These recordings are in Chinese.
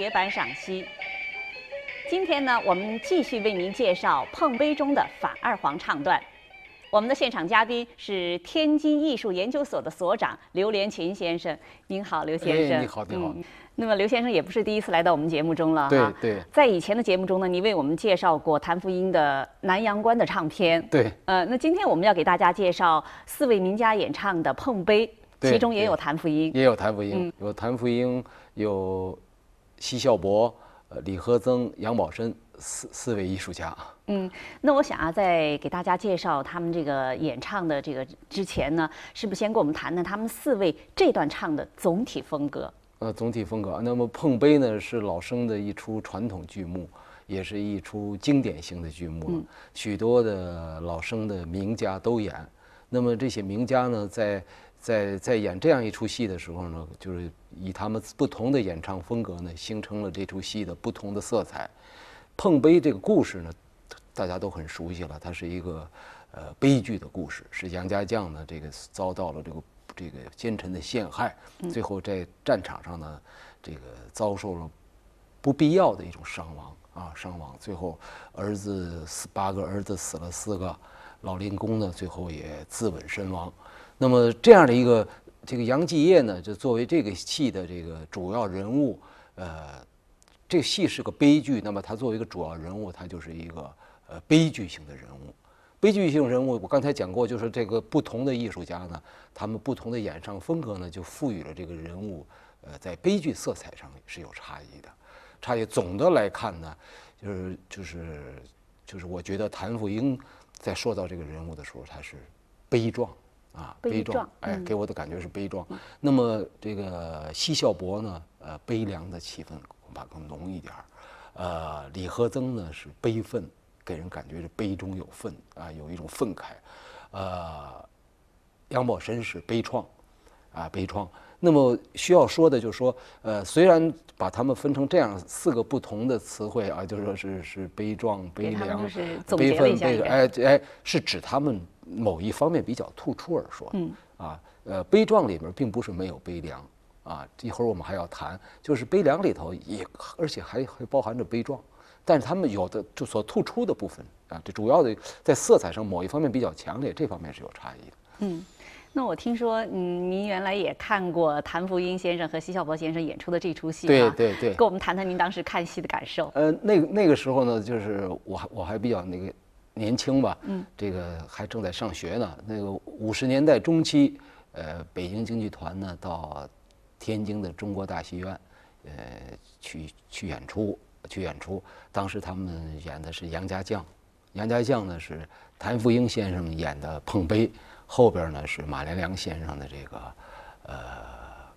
节版赏析。今天呢，我们继续为您介绍碰杯中的反二黄唱段。我们的现场嘉宾是天津艺术研究所的所长刘连琴先生。您好，刘先生。你好，你好。那么刘先生也不是第一次来到我们节目中了哈。对对。在以前的节目中呢，你为我们介绍过谭富英的《南阳关》的唱片。对。呃，那今天我们要给大家介绍四位名家演唱的《碰杯》，其中也有谭富英。也有谭富英，有谭富英，有奚孝伯。呃，李和曾、杨宝申四四位艺术家。嗯，那我想啊，在给大家介绍他们这个演唱的这个之前呢，是不是先跟我们谈谈他们四位这段唱的总体风格？呃，总体风格。那么《碰杯》呢，是老生的一出传统剧目，也是一出经典性的剧目，许多的老生的名家都演。那么这些名家呢，在在在演这样一出戏的时候呢，就是以他们不同的演唱风格呢，形成了这出戏的不同的色彩。碰杯这个故事呢，大家都很熟悉了，它是一个呃悲剧的故事，是杨家将呢这个遭到了这个这个奸臣的陷害，最后在战场上呢，这个遭受了不必要的一种伤亡啊伤亡，最后儿子死八个儿子死了四个，老令公呢最后也自刎身亡。那么这样的一个这个杨继业呢，就作为这个戏的这个主要人物，呃，这个戏是个悲剧。那么他作为一个主要人物，他就是一个呃悲剧性的人物。悲剧性人物，我刚才讲过，就是这个不同的艺术家呢，他们不同的演唱风格呢，就赋予了这个人物，呃，在悲剧色彩上是有差异的。差异总的来看呢，就是就是就是我觉得谭富英在说到这个人物的时候，他是悲壮。啊，悲壮，哎，给我的感觉是悲壮。那么这个西孝伯呢，呃，悲凉的气氛恐怕更浓一点儿。呃，李和曾呢是悲愤，给人感觉是悲中有愤啊，有一种愤慨。呃，杨宝申是悲怆，啊，悲怆。那么需要说的就是说，呃，虽然把它们分成这样四个不同的词汇啊，就是说是是悲壮、悲凉、悲愤、悲哎哎，是指他们。某一方面比较突出而说，嗯啊，呃，悲壮里面并不是没有悲凉啊，一会儿我们还要谈，就是悲凉里头也，而且还还包含着悲壮，但是他们有的就所突出的部分啊，这主要的在色彩上某一方面比较强烈，这方面是有差异的。嗯，那我听说，嗯，您原来也看过谭福英先生和奚孝伯先生演出的这出戏，对对对，跟我们谈谈您当时看戏的感受。呃，那那个时候呢，就是我还我还比较那个。年轻吧，嗯，这个还正在上学呢。那个五十年代中期，呃，北京京剧团呢到天津的中国大戏院，呃，去去演出，去演出。当时他们演的是杨家将，杨家将呢是谭福英先生演的碰杯，后边呢是马连良先生的这个呃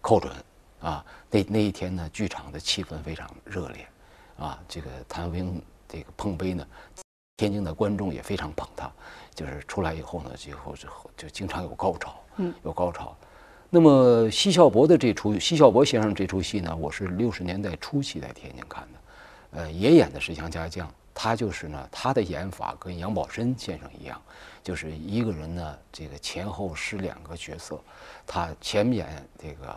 寇准啊。那那一天呢，剧场的气氛非常热烈，啊，这个谭富英这个碰杯呢。天津的观众也非常捧他，就是出来以后呢，最后之后就经常有高潮，嗯，有高潮。那么奚孝伯的这出奚孝伯先生这出戏呢，我是六十年代初期在天津看的，呃，也演的是杨家将，他就是呢，他的演法跟杨宝申先生一样，就是一个人呢，这个前后是两个角色，他前面演这个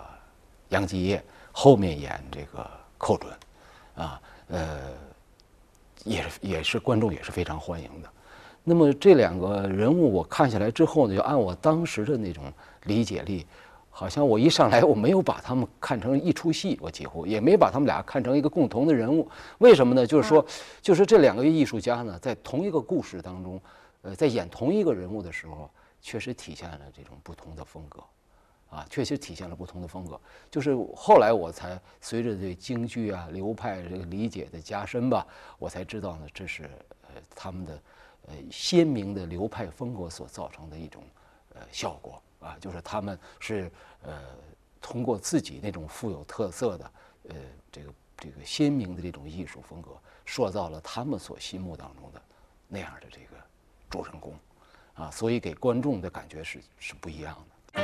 杨继业，后面演这个寇准，啊，呃。也也是观众也是非常欢迎的，那么这两个人物我看下来之后呢，就按我当时的那种理解力，好像我一上来我没有把他们看成一出戏，我几乎也没把他们俩看成一个共同的人物。为什么呢？就是说，就是这两个艺术家呢，在同一个故事当中，呃，在演同一个人物的时候，确实体现了这种不同的风格。啊，确实体现了不同的风格。就是后来我才随着对京剧啊流派这个理解的加深吧，我才知道呢，这是呃他们的呃鲜明的流派风格所造成的一种呃效果啊，就是他们是呃通过自己那种富有特色的呃这个这个鲜明的这种艺术风格，塑造了他们所心目当中的那样的这个主人公啊，所以给观众的感觉是是不一样的。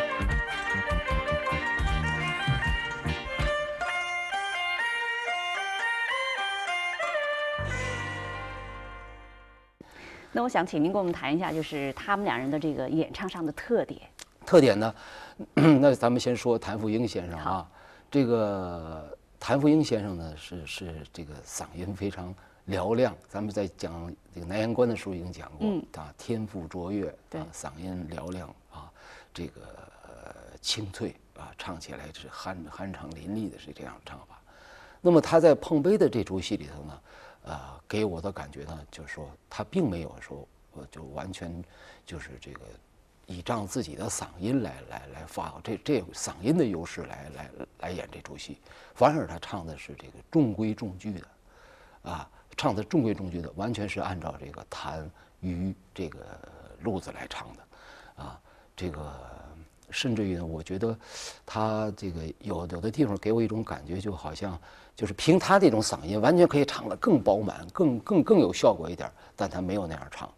那我想请您跟我们谈一下，就是他们两人的这个演唱上的特点。特点呢？那咱们先说谭富英先生啊，这个谭富英先生呢是是这个嗓音非常嘹亮，咱们在讲这个南阳关的时候已经讲过，啊，天赋卓越，啊，嗓音嘹亮啊，这个清脆啊，唱起来是酣酣畅淋漓的，是这样唱法。那么他在碰杯的这出戏里头呢，呃，给我的感觉呢，就是说他并没有说，我就完全就是这个。倚仗自己的嗓音来来来发这这嗓音的优势来来来演这出戏，反而他唱的是这个中规中矩的，啊，唱的中规中矩的，完全是按照这个谭于这个路子来唱的，啊，这个甚至于呢，我觉得他这个有有的地方给我一种感觉，就好像就是凭他这种嗓音，完全可以唱得更饱满、更更更有效果一点，但他没有那样唱。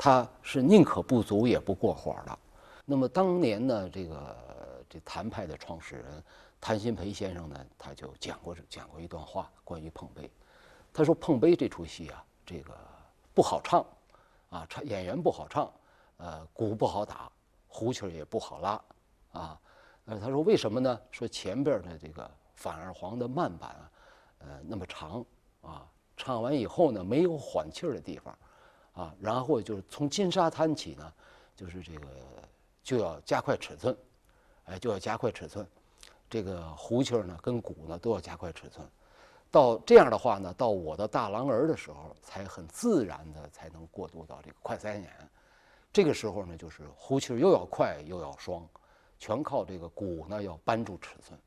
他是宁可不足也不过火的。那么当年呢，这个这谭派的创始人谭鑫培先生呢，他就讲过讲过一段话，关于碰杯。他说碰杯这出戏啊，这个不好唱，啊，唱演员不好唱，呃，鼓不好打，胡琴也不好拉，啊，呃，他说为什么呢？说前边的这个反二黄的慢板，呃，那么长，啊，唱完以后呢，没有缓气儿的地方。啊，然后就是从金沙滩起呢，就是这个就要加快尺寸，哎，就要加快尺寸，这个胡琴呢跟鼓呢都要加快尺寸，到这样的话呢，到我的大郎儿的时候，才很自然的才能过渡到这个快三眼，这个时候呢，就是胡琴又要快又要双，全靠这个鼓呢要扳住尺寸。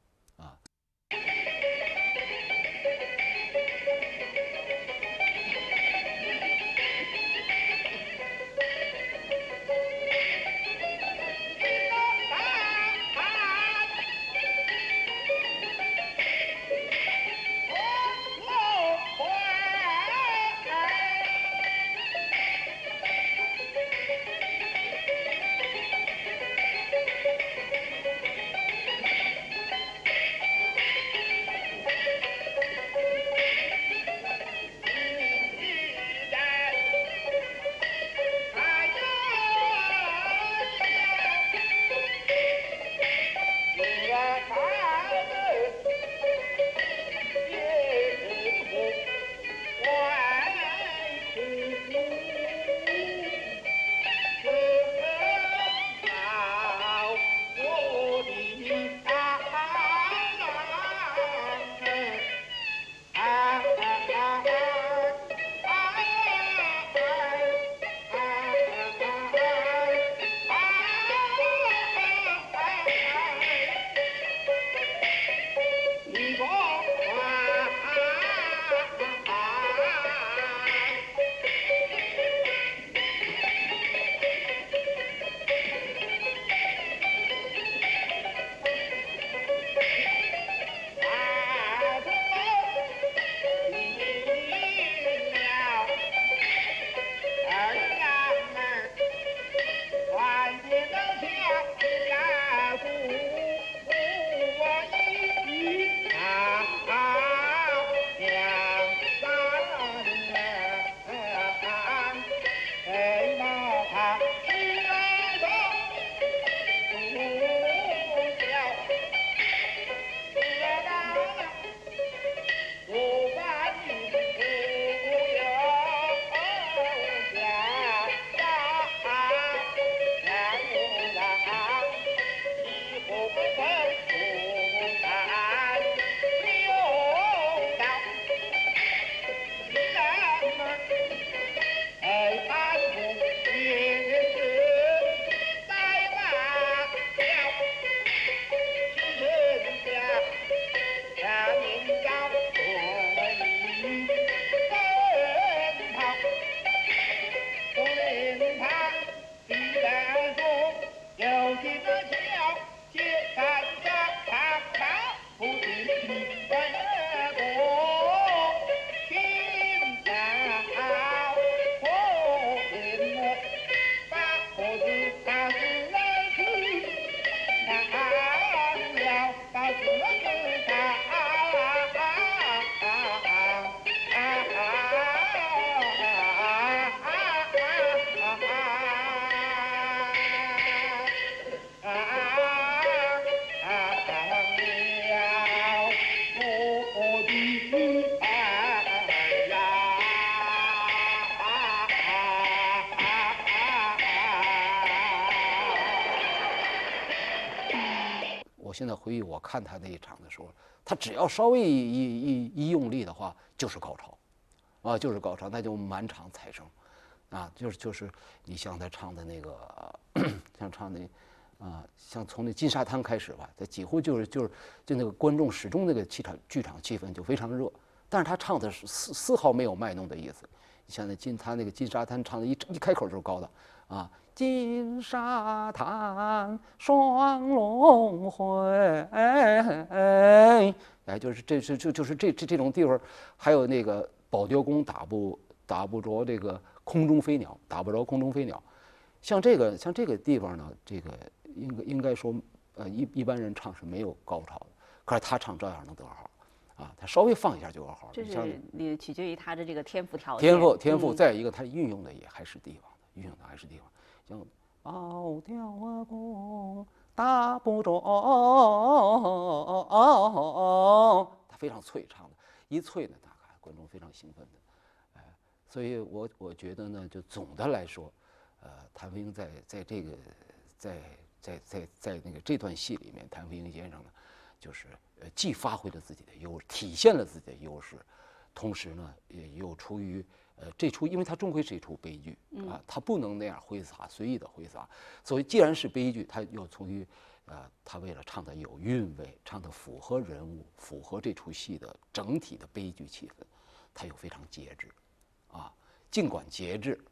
所以我看他那一场的时候，他只要稍微一一一一用力的话，就是高潮，啊，就是高潮，那就满场彩声，啊，就是就是你像他唱的那个，像唱那。啊，像从那金沙滩开始吧，他几乎就是就是就那个观众始终那个气场剧场气氛就非常热，但是他唱的是丝丝毫没有卖弄的意思。你像那金他那个金沙滩唱的一一开口就是高的啊，金沙滩双龙会，哎，就是这是就就是这这这种地方，还有那个保雕弓打不打不着这个空中飞鸟，打不着空中飞鸟，像这个像这个地方呢，这个。应该应该说，呃，一一般人唱是没有高潮的，可是他唱照样能得号，啊，他稍微放一下就有好。这是你取决于他的这个天赋条件。天赋天赋，再一个他运用的也还是地方的，运用的还是地方。像高调啊弓打不着，他非常脆唱的，一脆呢，大概观众非常兴奋的，哎，所以我我觉得呢，就总的来说，呃，谭飞在在这个在。在在在那个这段戏里面，谭富英先生呢，就是呃既发挥了自己的优，体现了自己的优势，同时呢，也又出于呃这出，因为它终归是一出悲剧啊，他不能那样挥洒，随意的挥洒。所以既然是悲剧，他又出于呃他为了唱的有韵味，唱的符合人物，符合这出戏的整体的悲剧气氛，他又非常节制，啊，尽管节制，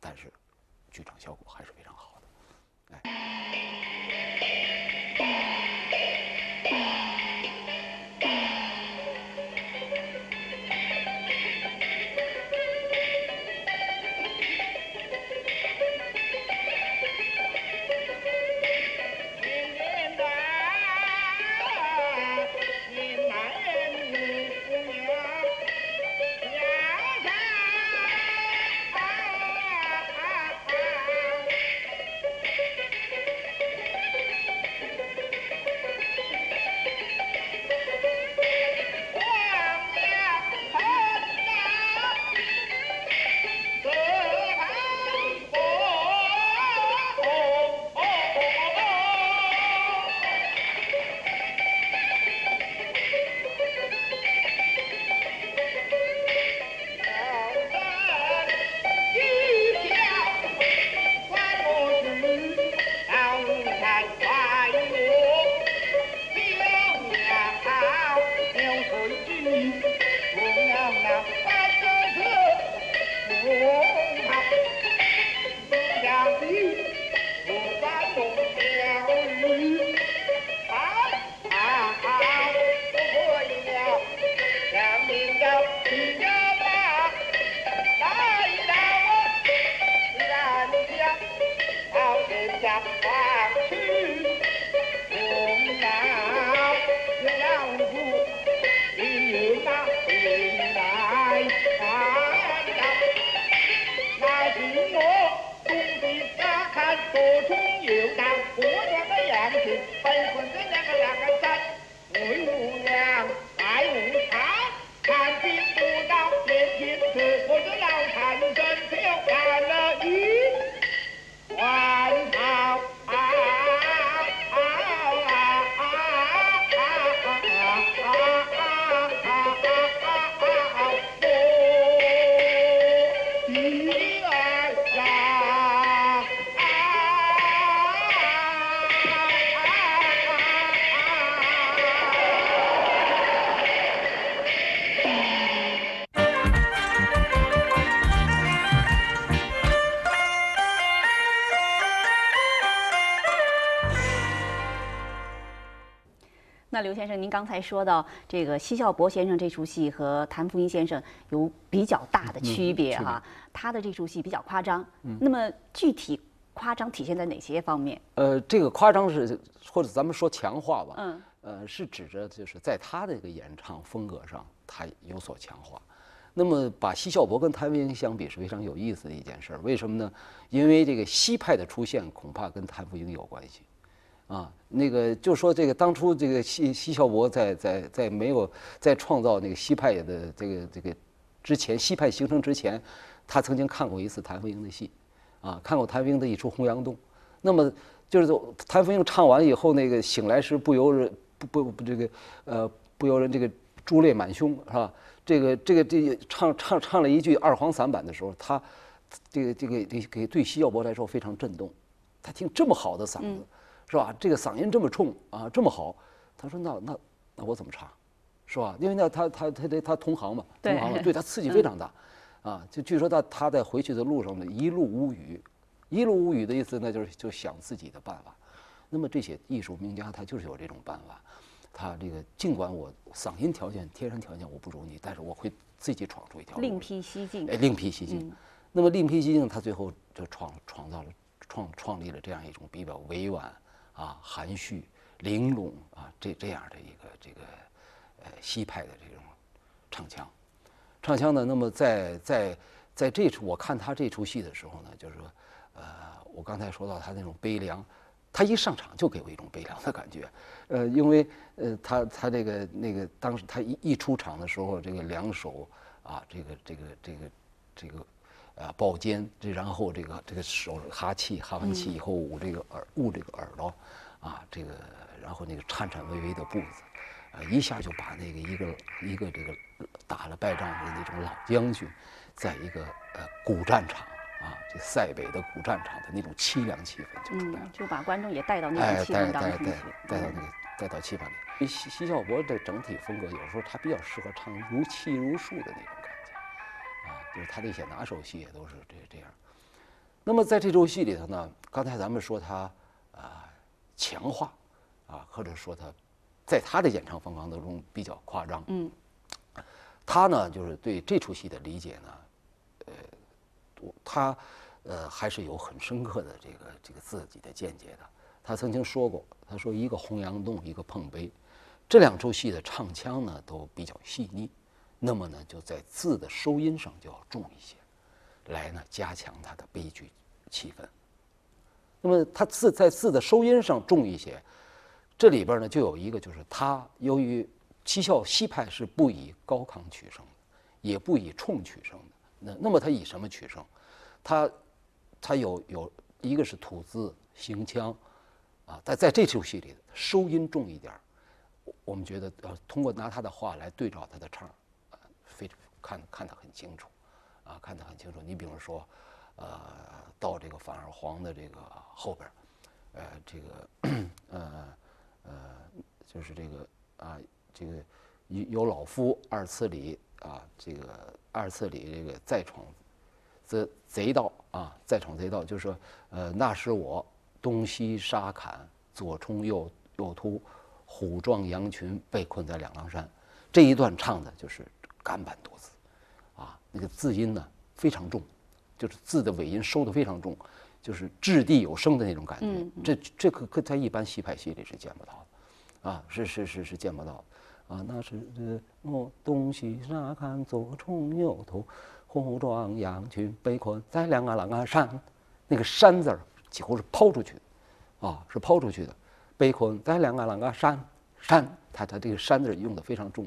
但是剧场效果还是非常好的，哎。先生，您刚才说到这个奚孝伯先生这出戏和谭富英先生有比较大的区别哈，他的这出戏比较夸张。那么具体夸张体现在哪些方面？呃，这个夸张是或者咱们说强化吧。嗯。呃，是指着就是在他的这个演唱风格上，他有所强化。那么把奚孝伯跟谭富英相比是非常有意思的一件事儿。为什么呢？因为这个西派的出现恐怕跟谭富英有关系。啊，那个就说这个当初这个西西孝伯在在在没有在创造那个西派的这个这个之前，西派形成之前，他曾经看过一次谭富英的戏，啊，看过谭富英的一出《洪阳洞》。那么就是谭富英唱完以后，那个醒来时不由人不不不这个呃不由人这个珠泪满胸是吧？这个这个这个唱唱唱了一句二黄散板的时候，他这个这个给给对奚孝伯来说非常震动。他听这么好的嗓子，是吧？这个嗓音这么冲啊，这么好。他说：“那那那我怎么唱，是吧？因为那他他他他他同行嘛，同行嘛，对他刺激非常大，啊，就据说他他在回去的路上呢，一路无语，一路无语的意思呢，就是就想自己的办法。那么这些艺术名家他就是有这种办法，他这个尽管我嗓音条件天生条件我不如你，但是我会自己闯出一条路，另辟蹊径。哎，另辟蹊径。那么另辟蹊径，他最后就创创造了。”创创立了这样一种比较委婉啊、含蓄、玲珑啊这这样的一个这个呃西派的这种唱腔，唱腔呢。那么在在在这出我看他这出戏的时候呢，就是说，呃，我刚才说到他那种悲凉，他一上场就给我一种悲凉的感觉，呃，因为呃他他这个那个当时他一一出场的时候，这个两手啊，这个这个这个这个。啊，抱肩，这然后这个这个手哈气，哈完气以后捂这个耳捂这个耳朵，啊，这个然后那个颤颤巍巍的步子，啊，一下就把那个一个一个这个打了败仗的那种老将军，在一个呃古战场啊，这塞北的古战场的那种凄凉气氛就出来了，就把观众也带到那个气氛当中去，带到那个带到气氛里。西西孝伯的整体风格，有时候他比较适合唱如泣如诉的那种。就是他的一些拿手戏也都是这这样。那么在这出戏里头呢，刚才咱们说他啊强化啊，或者说他在他的演唱风格当中比较夸张。嗯。他呢，就是对这出戏的理解呢，呃，他呃还是有很深刻的这个这个自己的见解的。他曾经说过，他说一个洪阳洞，一个碰杯，这两出戏的唱腔呢都比较细腻。那么呢，就在字的收音上就要重一些，来呢加强它的悲剧气氛。那么它字在字的收音上重一些，这里边呢就有一个，就是它由于七孝西派是不以高亢取胜的，也不以冲取胜的。那那么它以什么取胜？它它有有一个是吐字行腔啊，在在这出戏里收音重一点我们觉得要通过拿他的话来对照他的唱。看看得很清楚，啊，看得很清楚。你比如说，呃，到这个反二黄的这个后边呃，这个，呃，呃，就是这个啊，这个有老夫二次里啊，这个二次里这个再闯贼贼道啊，再闯贼道，就是说，呃，那时我东西沙坎，左冲右右突，虎撞羊群，被困在两狼山。这一段唱的就是。干板多字，啊，那个字音呢非常重，就是字的尾音收的非常重，就是掷地有声的那种感觉。这这可可在一般戏派戏里是见不到的，啊，是是是是见不到的，啊，那是我东西沙看左冲右突，虎撞羊群被困在两个狼啊山，那个山字儿几乎是抛出去的，啊，是抛出去的，被困在两个狼啊山山，他他这个山字用的非常重。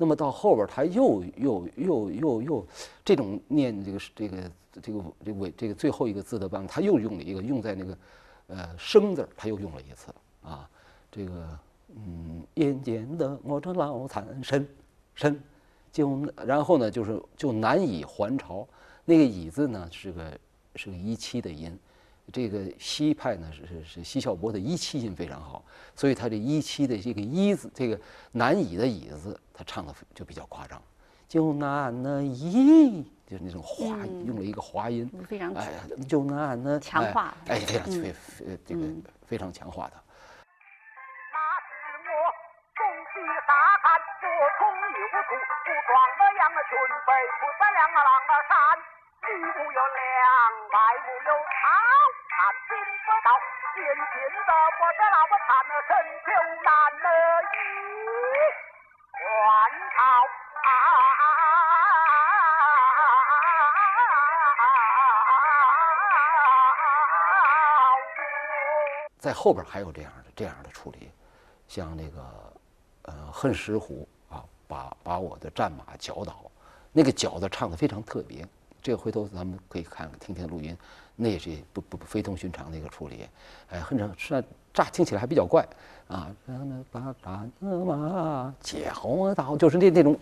那么到后边他又又又又又这种念这个这个这个这个尾这个最后一个字的办法，他又用了一个用在那个呃生字他又用了一次啊，这个嗯眼见的我这老残身身，就然后呢就是就难以还朝，那个乙字呢是个是个一七的音。这个西派呢是是是西孝伯的一七音非常好，所以他这一七的这个一字，这个难以的以字，他唱的就比较夸张，就难呢以，就是那种滑，用了一个滑音，非常哎，就难呢强化，哎，非常非呃这个非常强化的。年轻的我这那么惨了，身就难了一在后边还有这样的这样的处理，像那个呃恨石虎啊，把把我的战马绞倒，那个绞的唱的非常特别。这个回头咱们可以看听听录音，那也是不不不非同寻常的一个处理，哎，很长，虽然乍听起来还比较怪啊，把把那嘛叫到，就是那那种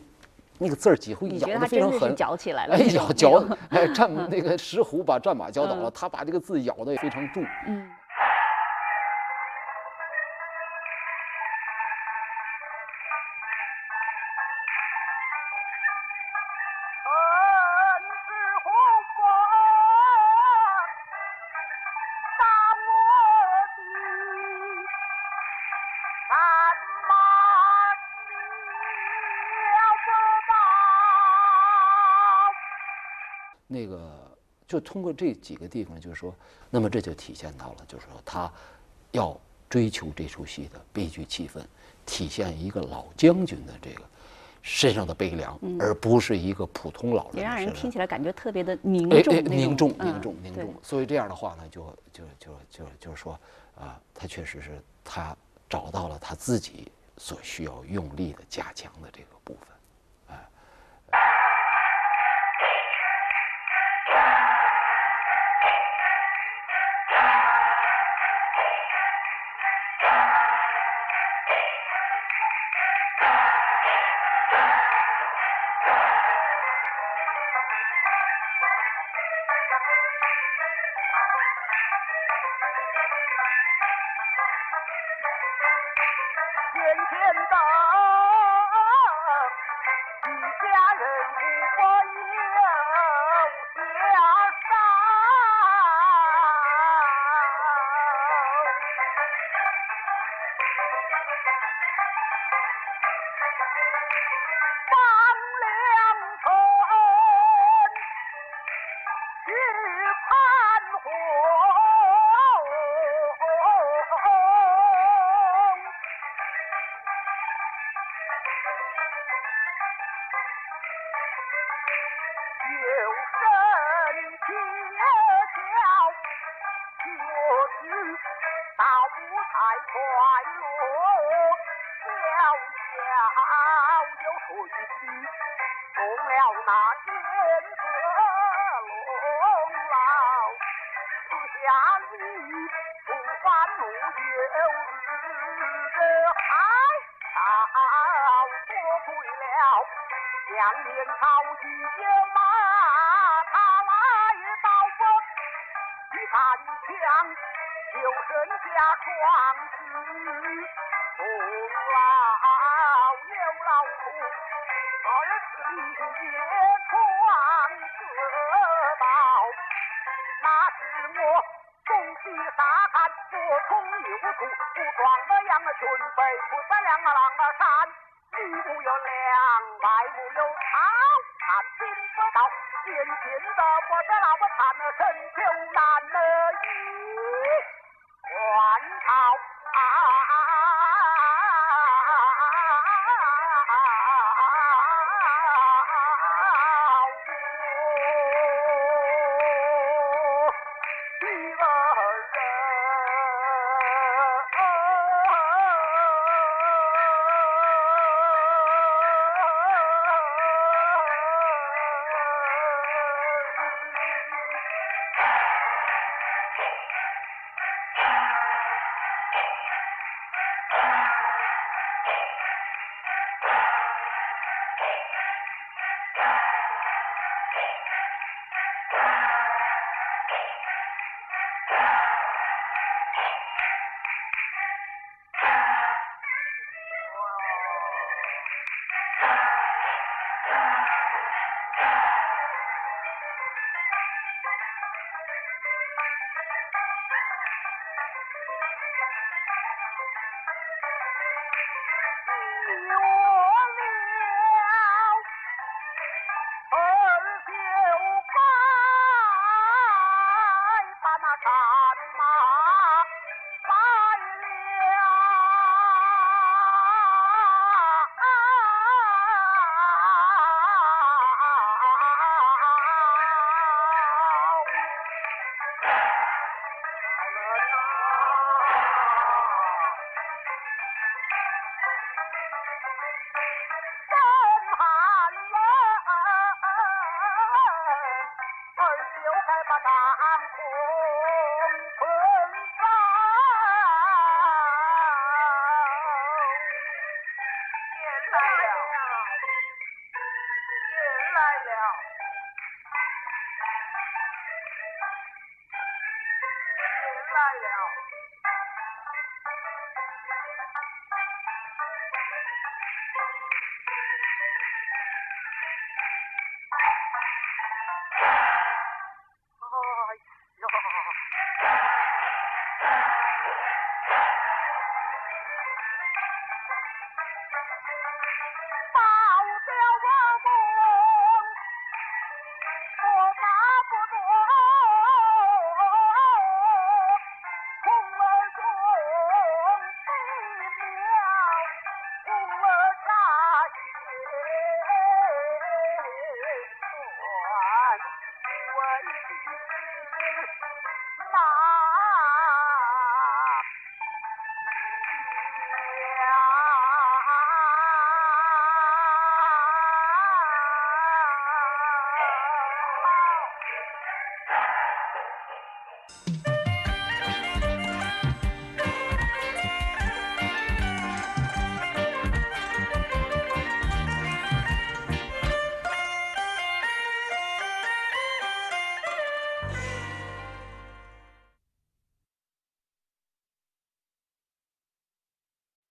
那个字儿几乎咬得非常狠，嚼起来了？哎，咬嚼哎，战那个石虎把战马嚼倒了，嗯他把这个字咬得也非常重。嗯。那个就通过这几个地方，就是说，那么这就体现到了，就是说他要追求这出戏的悲剧气氛，体现一个老将军的这个身上的悲凉，而不是一个普通老人也让人听起来感觉特别的凝重，凝重、嗯凝重、凝重。所以这样的话呢，就就就就就是说，啊，他确实是他找到了他自己所需要用力的加强的这个部分。天大小小有顺序，中了那天色龙老，此下里不烦怒有日海潮多亏了。两年朝一马，他来到我一杆枪，就剩下壮士终老右突，不装个样啊，群飞不在两个狼啊山。里无有粮，外无有草，看兵不到，眼前的我这老婆看了身就难了一还朝